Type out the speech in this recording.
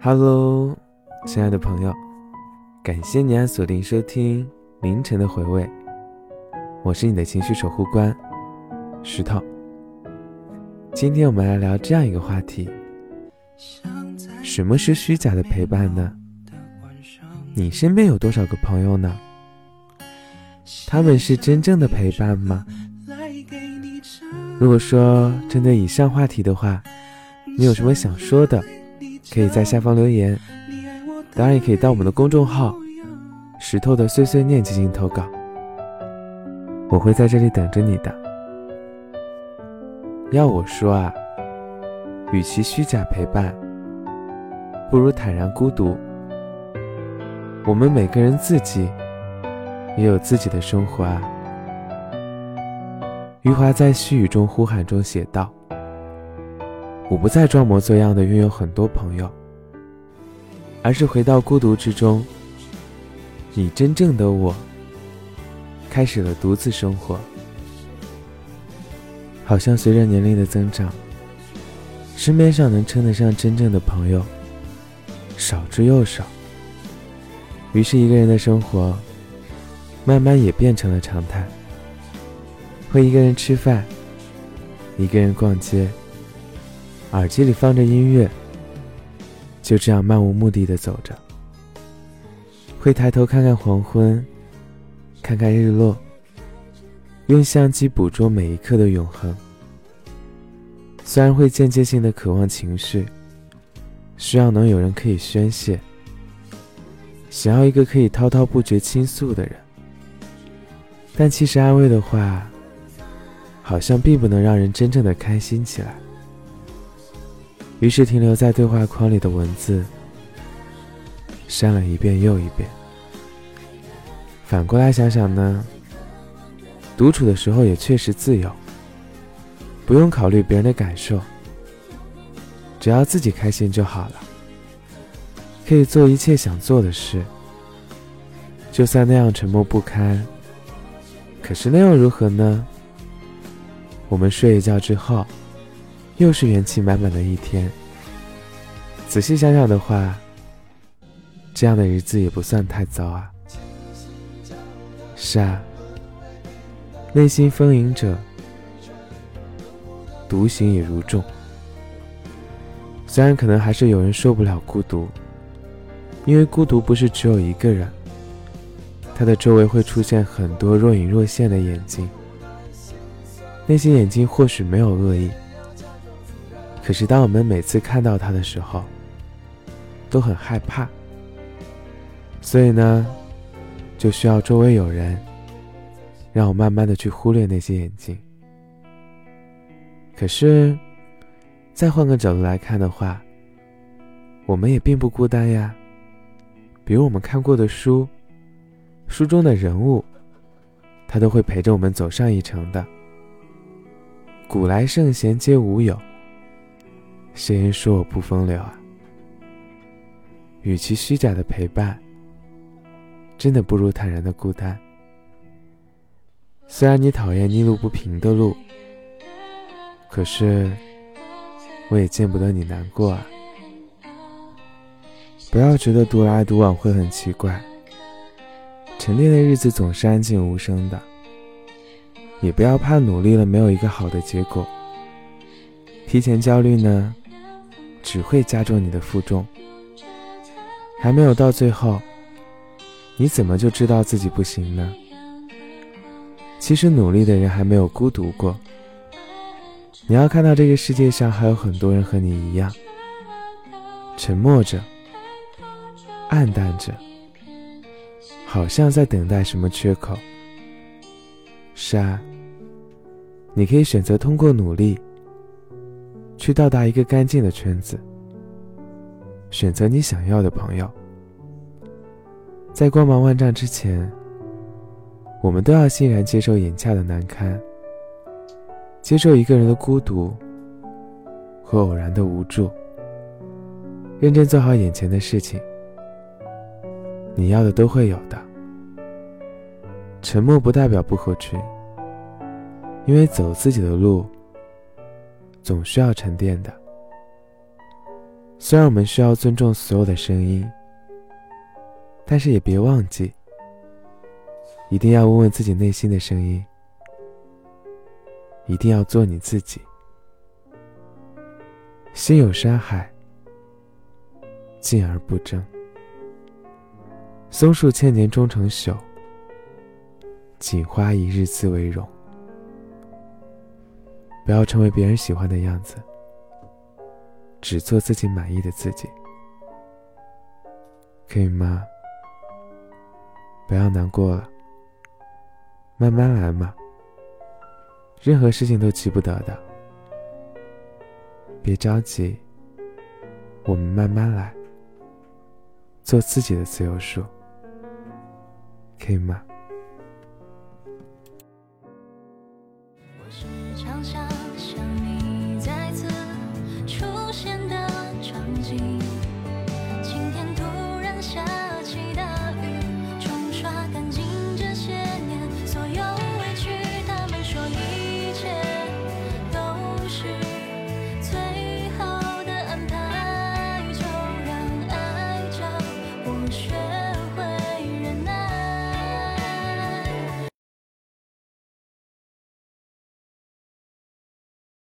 Hello，亲爱的朋友，感谢你按锁定收听凌晨的回味，我是你的情绪守护官石头。今天我们来聊这样一个话题：什么是虚假的陪伴呢？你身边有多少个朋友呢？他们是真正的陪伴吗？如果说针对以上话题的话，你有什么想说的？可以在下方留言，当然也可以到我们的公众号“石头的碎碎念”进行投稿，我会在这里等着你的。要我说啊，与其虚假陪伴，不如坦然孤独。我们每个人自己也有自己的生活啊。余华在细雨中呼喊中写道。我不再装模作样的拥有很多朋友，而是回到孤独之中，以真正的我，开始了独自生活。好像随着年龄的增长，身边上能称得上真正的朋友，少之又少。于是，一个人的生活，慢慢也变成了常态。会一个人吃饭，一个人逛街。耳机里放着音乐，就这样漫无目的的走着。会抬头看看黄昏，看看日落，用相机捕捉每一刻的永恒。虽然会间接性的渴望情绪，需要能有人可以宣泄，想要一个可以滔滔不绝倾诉的人，但其实安慰的话，好像并不能让人真正的开心起来。于是，停留在对话框里的文字，删了一遍又一遍。反过来想想呢，独处的时候也确实自由，不用考虑别人的感受，只要自己开心就好了。可以做一切想做的事，就算那样沉默不堪，可是那又如何呢？我们睡一觉之后。又是元气满满的一天。仔细想想的话，这样的日子也不算太糟啊。是啊，内心丰盈者，独行也如众。虽然可能还是有人受不了孤独，因为孤独不是只有一个人，他的周围会出现很多若隐若现的眼睛。那些眼睛或许没有恶意。可是，当我们每次看到他的时候，都很害怕。所以呢，就需要周围有人，让我慢慢的去忽略那些眼睛。可是，再换个角度来看的话，我们也并不孤单呀。比如我们看过的书，书中的人物，他都会陪着我们走上一程的。古来圣贤皆无友。谁人说我不风流啊？与其虚假的陪伴，真的不如坦然的孤单。虽然你讨厌泥路不平的路，可是我也见不得你难过啊。不要觉得独来独往会很奇怪，沉淀的日子总是安静无声的。也不要怕努力了没有一个好的结果，提前焦虑呢？只会加重你的负重。还没有到最后，你怎么就知道自己不行呢？其实努力的人还没有孤独过。你要看到这个世界上还有很多人和你一样，沉默着，暗淡着，好像在等待什么缺口。是啊，你可以选择通过努力。去到达一个干净的圈子，选择你想要的朋友。在光芒万丈之前，我们都要欣然接受眼下的难堪，接受一个人的孤独和偶然的无助，认真做好眼前的事情。你要的都会有的。沉默不代表不合群，因为走自己的路。总需要沉淀的。虽然我们需要尊重所有的声音，但是也别忘记，一定要问问自己内心的声音，一定要做你自己。心有山海，静而不争。松树千年终成朽，锦花一日自为荣。不要成为别人喜欢的样子，只做自己满意的自己，可以吗？不要难过了，慢慢来嘛。任何事情都急不得的，别着急，我们慢慢来，做自己的自由树。可以吗？